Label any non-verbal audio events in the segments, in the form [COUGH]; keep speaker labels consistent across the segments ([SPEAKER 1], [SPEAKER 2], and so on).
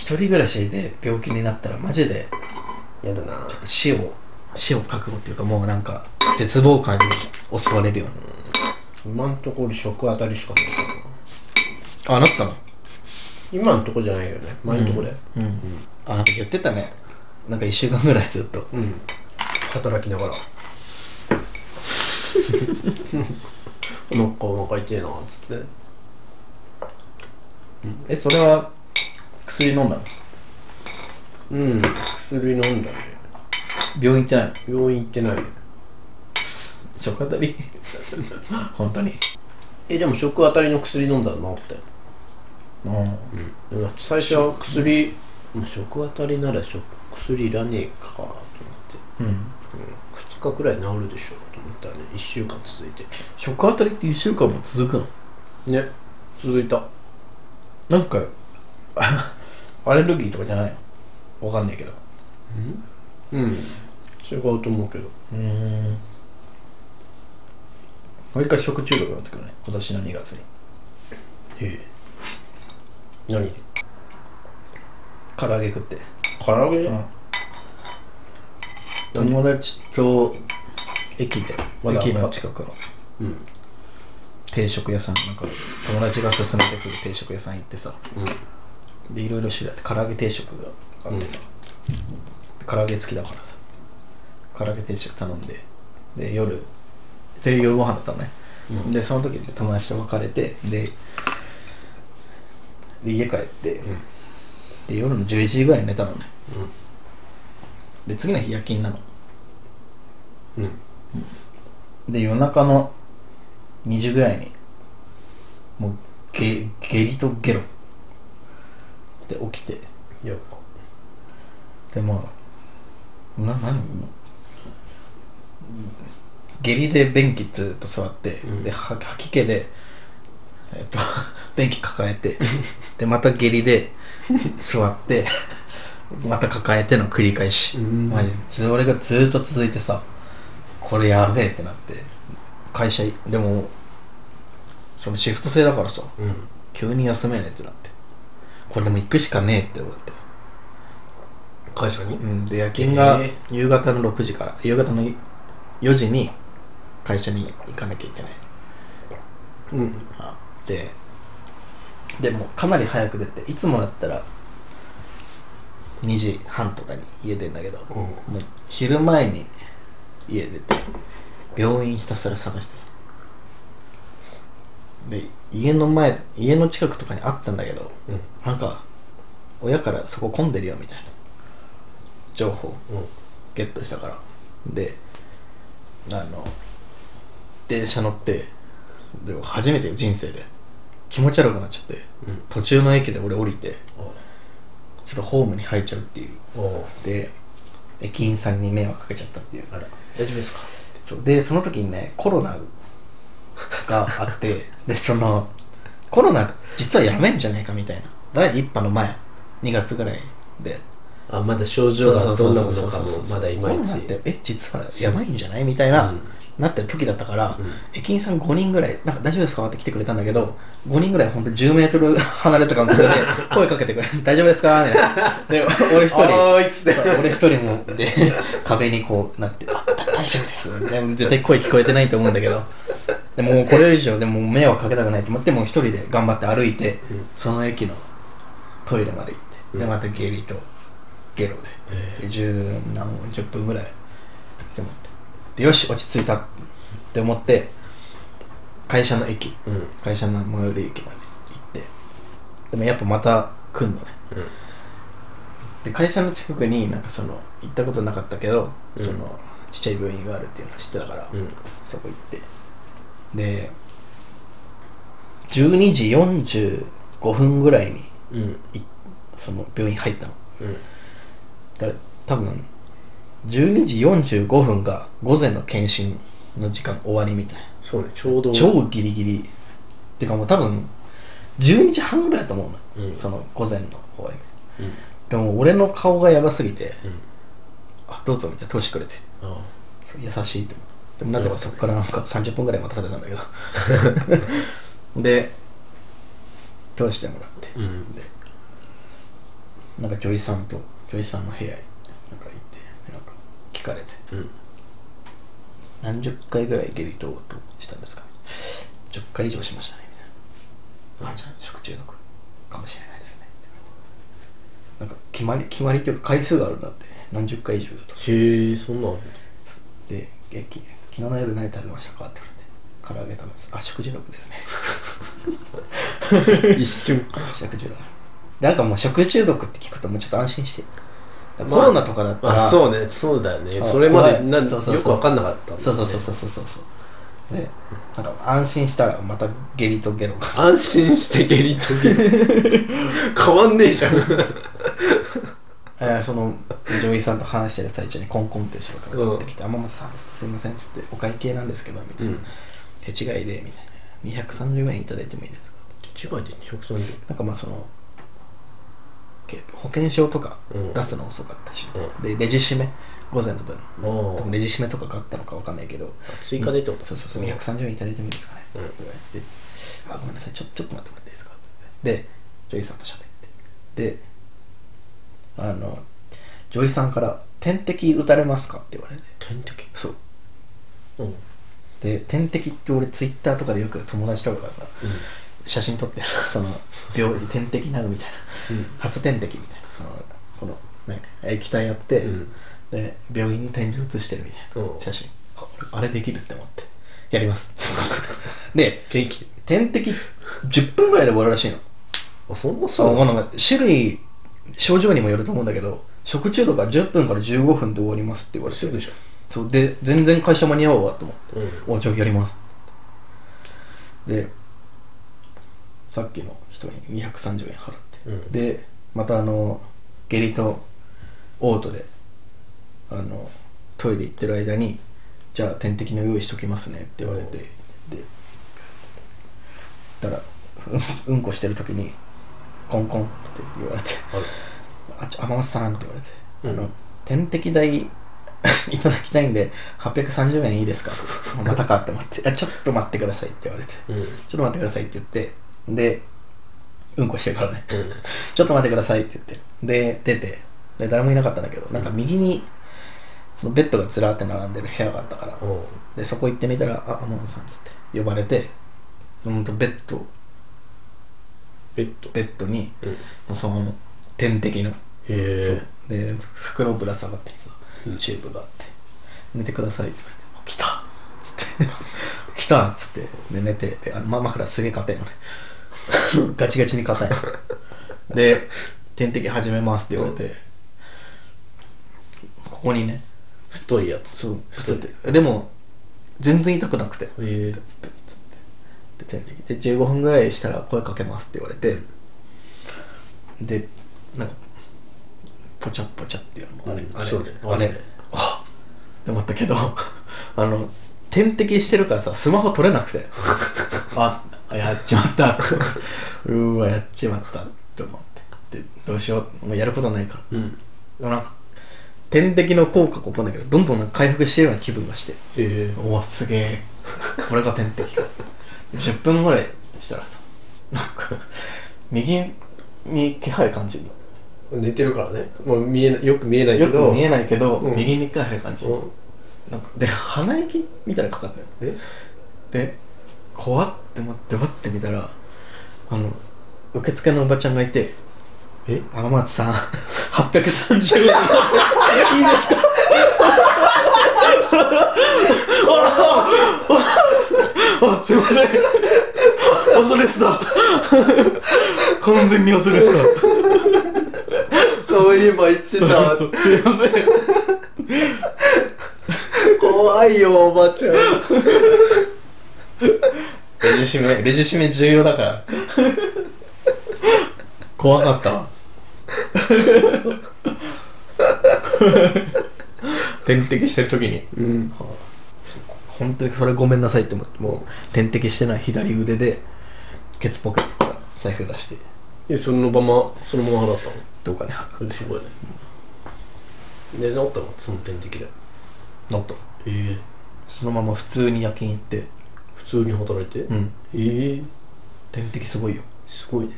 [SPEAKER 1] 一人暮らしで病気になったらマジで
[SPEAKER 2] やだな。
[SPEAKER 1] 死を死を覚悟っていうかもうなんか絶望感に襲われるよ
[SPEAKER 2] 今んところ食当たりしかない
[SPEAKER 1] あなったの？
[SPEAKER 2] 今んとこじゃないよね。前のとこで。
[SPEAKER 1] うん、あなんか言ってたね。なんか1週間ぐらいずっと。
[SPEAKER 2] うん、働きながら。[LAUGHS] なんかお腹痛いなっつって。
[SPEAKER 1] えそれは薬飲んだの？
[SPEAKER 2] うん薬飲んだね。
[SPEAKER 1] 病院行ってない？の
[SPEAKER 2] 病院行ってないね。
[SPEAKER 1] 食当たり？[LAUGHS] 本当に？
[SPEAKER 2] えでも食当たりの薬飲んだら治ったよ
[SPEAKER 1] うん。
[SPEAKER 2] 最初は薬まあ食当たりなら食薬いらねえかと思って、
[SPEAKER 1] うん。
[SPEAKER 2] うん、2日くらい治るでしょと思ったらね。1週間続いて。
[SPEAKER 1] 食当たりって1週間も続くの？
[SPEAKER 2] ね。続いた。
[SPEAKER 1] なんかあアレルギーとかじゃない？のわかんないけど。
[SPEAKER 2] うん。違うと思うけど。
[SPEAKER 1] うん。もう一回食中毒になってくるね。今年の2月に。
[SPEAKER 2] へえ。何？で
[SPEAKER 1] 唐揚げ食って。
[SPEAKER 2] 唐揚げ、
[SPEAKER 1] うん。友達と駅で駅の？近くの。
[SPEAKER 2] うん。
[SPEAKER 1] 定食屋さんなんか友達が勧めてくる定食屋さん行ってさ。
[SPEAKER 2] うん
[SPEAKER 1] でいろいろ種類あって唐揚げ定食があってさ、で唐揚げ好きだからさ。唐揚げ定食頼んで。で夜で夜ご飯だったのね、
[SPEAKER 2] うん。
[SPEAKER 1] でその時で友達と別れてでで家帰って、で夜の11時ぐらいに寝たのね。で次の日夜勤なの。
[SPEAKER 2] うん。うん。
[SPEAKER 1] で夜中の2時ぐらいにもうゲ下痢とゲロで起きて。
[SPEAKER 2] やっ
[SPEAKER 1] でもうな何？下痢で便器ずっと座って、
[SPEAKER 2] うん。
[SPEAKER 1] では吐き気でえっと [LAUGHS] 便器抱えて [LAUGHS] でまた下痢で座ってまた抱えての繰り返し、
[SPEAKER 2] うん。
[SPEAKER 1] マジず俺がずっと続いてさこれやべえってなって会社いでもそのシフト制だからさ
[SPEAKER 2] うん。
[SPEAKER 1] 急に休めねえってなってこれでも行くしかねえって思って。
[SPEAKER 2] 会社に？
[SPEAKER 1] うん、で夜勤が
[SPEAKER 2] え
[SPEAKER 1] 夕方の6時から夕方の4時に会社に行かなきゃいけない。
[SPEAKER 2] うん。
[SPEAKER 1] あででもかなり早く出ていつもだったら2時半とかに家出るんだけど、
[SPEAKER 2] うん。
[SPEAKER 1] もう昼前に家出て病院ひたすら探してさで家の前家の近くとかにあったんだけど
[SPEAKER 2] うん。
[SPEAKER 1] なんか親からそこ混んでるよみたいな情報
[SPEAKER 2] うん。
[SPEAKER 1] ゲットしたから。であの電車乗ってでも初めてよ人生で気持ち悪くなっちゃって
[SPEAKER 2] うん。
[SPEAKER 1] 途中の駅で俺降りてちょっとホームに入っちゃうっていう。で駅員さんに迷惑かけちゃったっていう。
[SPEAKER 2] 大丈夫ですか？
[SPEAKER 1] でその時にねコロナがあってでそのコロナ実はやめんじゃないかみたいな。第1波の前2月ぐらいで。
[SPEAKER 2] あまだ症状がどんなものかもまだいまいち。
[SPEAKER 1] コロナってえ実はやばいんじゃないみたいな、
[SPEAKER 2] うん。
[SPEAKER 1] なってる時だったから、
[SPEAKER 2] うん。
[SPEAKER 1] 駅員さん5人ぐらい「なんか大丈夫ですか?」って来てくれたんだけど5人ぐらい本当に10メートル離れた感覚で [LAUGHS] 声かけてくれ「大丈夫ですか?」みたいなで俺一人俺一人もで壁にこうなって「あだ大丈夫です」絶対声聞こえてないと思うんだけどでもこれ以上でも迷惑かけたくないと思ってもう一人で頑張って歩いて、
[SPEAKER 2] うん。
[SPEAKER 1] その駅のトイレまで行って、で
[SPEAKER 2] うん。
[SPEAKER 1] また下痢とゲロで,、で10何10分ぐらいでもでよし落ち着いたって思って会社の駅
[SPEAKER 2] うん。
[SPEAKER 1] 会社の最寄り駅まで行って。でもやっぱまた来んのね。
[SPEAKER 2] うん。
[SPEAKER 1] で会社の近くになんかその行ったことなかったけど、
[SPEAKER 2] うん。
[SPEAKER 1] そのちっちゃい病院があるっていうのは知ってたから、
[SPEAKER 2] うん。
[SPEAKER 1] そこ行ってで12時45分ぐらいに
[SPEAKER 2] うん。
[SPEAKER 1] いその病院入ったの。
[SPEAKER 2] うん。
[SPEAKER 1] だから多分12時45分が午前の検診の時間終わりみたい。な
[SPEAKER 2] そうねちょうど。
[SPEAKER 1] 超ギリギリ。てかもう多分12時半ぐらいだと思うの、
[SPEAKER 2] うん。
[SPEAKER 1] その午前の終わり。
[SPEAKER 2] うん。
[SPEAKER 1] でも俺の顔がやばすぎて
[SPEAKER 2] うん。
[SPEAKER 1] あどうぞみたいな通してくれて。
[SPEAKER 2] あ
[SPEAKER 1] 優しいってでもなぜかそこからなんか30分ぐらい待たされたんだけど。[LAUGHS] で通してもらって、
[SPEAKER 2] うん。
[SPEAKER 1] でなんか女医さんと女医さんの部屋へなんか行ってなんか聞かれて。
[SPEAKER 2] うん。
[SPEAKER 1] 何十回ぐらい下痢としたんですか？10回以上しましたねみたいな。あじゃあ食中毒かもしれないですね。なんか決まり決まりというか回数があるんだって。何十回以上だと。
[SPEAKER 2] へえそんな
[SPEAKER 1] でえき昨日の夜何食べましたかって言われて唐揚げ食べます。あ食中毒ですね。[LAUGHS]
[SPEAKER 2] 一瞬。
[SPEAKER 1] 食中毒。なんかもう食中毒って聞くともうちょっと安心して。コロナとかだったら、
[SPEAKER 2] まあそうね。そうだよね。
[SPEAKER 1] あ
[SPEAKER 2] それまでな
[SPEAKER 1] 怖い。そうそうそう。
[SPEAKER 2] よく分かんなかったね
[SPEAKER 1] そうそうそうそうそうそうそう。でなんか安心したらまた下痢とゲロが。
[SPEAKER 2] 安心して下痢とゲロ。[LAUGHS] 変わんねえじゃん
[SPEAKER 1] えーその女医さんと話してる最中にコンコンって後ろからってきて「天松さんすいません」っつって「お会計なんですけど」みたいな、
[SPEAKER 2] うん
[SPEAKER 1] 手違いで」みたいな「230円いただいてもいいですか?」
[SPEAKER 2] 違いで230
[SPEAKER 1] なんかまあそのけ保険証とか
[SPEAKER 2] うん
[SPEAKER 1] 出すの遅かったし、みたいな。でレジ締め午前の分。レジ締めとかがあったのかわかんないけど。
[SPEAKER 2] 追加でってこと？
[SPEAKER 1] そうそうそう。230円いただいてもいいですか？ねって
[SPEAKER 2] うん。
[SPEAKER 1] 言われてあごめんなさい。ちょちょっと待ってもらっていいですか？って。で女医さんと喋って。であのジョイさんから「点滴打たれますか?」って言われて。
[SPEAKER 2] 点滴
[SPEAKER 1] そう。
[SPEAKER 2] う。ん
[SPEAKER 1] で点滴って俺ツイッターとかでよく友達とかがさ写真撮ってる。[LAUGHS] その病院点滴なるみたいな。
[SPEAKER 2] うん。
[SPEAKER 1] 初点滴みたいな。そのこのね液体やって、
[SPEAKER 2] うん。
[SPEAKER 1] で病院に点字写してるみたいな
[SPEAKER 2] う。ん
[SPEAKER 1] 写真。あれできるって思って。やります。[LAUGHS] で
[SPEAKER 2] 元気？
[SPEAKER 1] 点滴10分ぐらいで終わるらしいの。
[SPEAKER 2] あそんな
[SPEAKER 1] そう
[SPEAKER 2] そう
[SPEAKER 1] なんか種類症状にもよると思うんだけど食中毒は10分から15分で終わりますって言われて。
[SPEAKER 2] すぐじ
[SPEAKER 1] そう。で全然会社間に合うわと思って。
[SPEAKER 2] うん。
[SPEAKER 1] おじゃあやりますでさっきの人に230円払って、
[SPEAKER 2] うん。
[SPEAKER 1] でまたあの下痢と嘔吐であのトイレ行ってる間にじゃあ点滴の用意しときますねって言われて。でだからうんうんこしてる時にコンコンって言われて
[SPEAKER 2] あ
[SPEAKER 1] ちょ天松さんって言われて、
[SPEAKER 2] うん。
[SPEAKER 1] あの点滴代 [LAUGHS] いただきたいんで830円いいですか？[LAUGHS] またかって思ってあちょっと待ってくださいって言われて、
[SPEAKER 2] うん。
[SPEAKER 1] ちょっと待ってくださいって言ってでうんこしてからね、
[SPEAKER 2] うん。[LAUGHS]
[SPEAKER 1] ちょっと待ってくださいって言ってで出てで誰もいなかったんだけどなんか右にそのベッドがずらーって並んでる部屋があったから、でそこ行ってみたら「あ天松さん」っつって呼ばれてほんとベッド
[SPEAKER 2] ベッド。
[SPEAKER 1] ベッドに
[SPEAKER 2] うん。へ
[SPEAKER 1] もうその点滴の。
[SPEAKER 2] え。
[SPEAKER 1] で袋ぶら下がってさチューブがあって「寝てください」って言われて「来た!」っつって「来た!」っつって。で寝てであのま枕すげえ硬いのね。[LAUGHS] ガチガチに硬いの。で「点滴始めます」って言われて。ここにね
[SPEAKER 2] 太いやつ。
[SPEAKER 1] そうプツって。でも全然痛くなくて。
[SPEAKER 2] へえ
[SPEAKER 1] ってで点滴で15分ぐらいしたら声かけますって言われてでなんかポチャポチャっていうのあれ、あれあれ
[SPEAKER 2] あれ。
[SPEAKER 1] あって思ったけど [LAUGHS] あの点滴してるからさスマホ取れなくて。[LAUGHS] あやっちまった。[LAUGHS] うーわやっちまったって思って。でどうしよう。もうやることないから。
[SPEAKER 2] うん。
[SPEAKER 1] なんか点滴の効果か分かんないけどどんどん回復してるような気分がして。
[SPEAKER 2] へえ。
[SPEAKER 1] おおすげえ。これが点滴か10分ぐらいしたらさなんか右に気配感じる
[SPEAKER 2] 寝てるからね。もう見えないよく見えないけ
[SPEAKER 1] よ
[SPEAKER 2] ど
[SPEAKER 1] く見えないけど、
[SPEAKER 2] うん。
[SPEAKER 1] 右に気配感じる、
[SPEAKER 2] うん。
[SPEAKER 1] なんかで鼻息みたいなのかかったよ
[SPEAKER 2] え？
[SPEAKER 1] で怖って思ってバッて見たらあの受付のおばちゃんがいて
[SPEAKER 2] え「
[SPEAKER 1] 天松さん830円。いいですか?」[LAUGHS] あすいません。恐れてた。完全に恐れてた。
[SPEAKER 2] そういえば言って
[SPEAKER 1] そうそうすいません。
[SPEAKER 2] 怖いよおばちゃん。
[SPEAKER 1] レジ締めレジ締め重要だから。怖かったわ。[LAUGHS] 点滴してる時に。
[SPEAKER 2] うん
[SPEAKER 1] 本当にそれごめんなさいって思ってもう点滴してない左腕でケツポケットから財布出して。
[SPEAKER 2] えそのままそのまま払ったの？
[SPEAKER 1] どうかに貼
[SPEAKER 2] それすごいね。で治ったの？その点滴で。
[SPEAKER 1] ノット
[SPEAKER 2] ええ。
[SPEAKER 1] そのまま普通に夜勤行って。
[SPEAKER 2] 普通に働いて？
[SPEAKER 1] うん。
[SPEAKER 2] ええ。
[SPEAKER 1] 点滴すごいよ。
[SPEAKER 2] すごいね。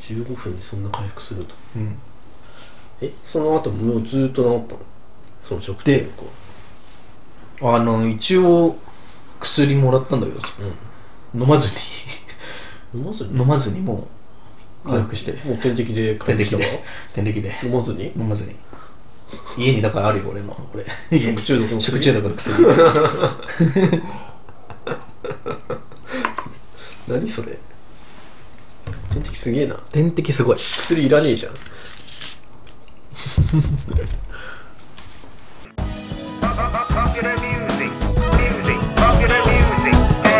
[SPEAKER 2] 15分にそんな回復すると。
[SPEAKER 1] うん。
[SPEAKER 2] えその後もうずっと治ったの？その食中毒は
[SPEAKER 1] あの一応薬もらったんだけどさ。飲まずに。
[SPEAKER 2] 飲まずに？
[SPEAKER 1] 飲まずにもう回復して。
[SPEAKER 2] もう点滴で回復した
[SPEAKER 1] 点滴で。点滴で。
[SPEAKER 2] 飲まずに？
[SPEAKER 1] 飲まずに。家にだからあるよ俺の。俺。
[SPEAKER 2] 食中毒の薬？
[SPEAKER 1] 食中毒の薬。[LAUGHS]
[SPEAKER 2] 何それ？点滴すげえな。
[SPEAKER 1] 点滴すごい。
[SPEAKER 2] 薬いらねえじゃん [LAUGHS]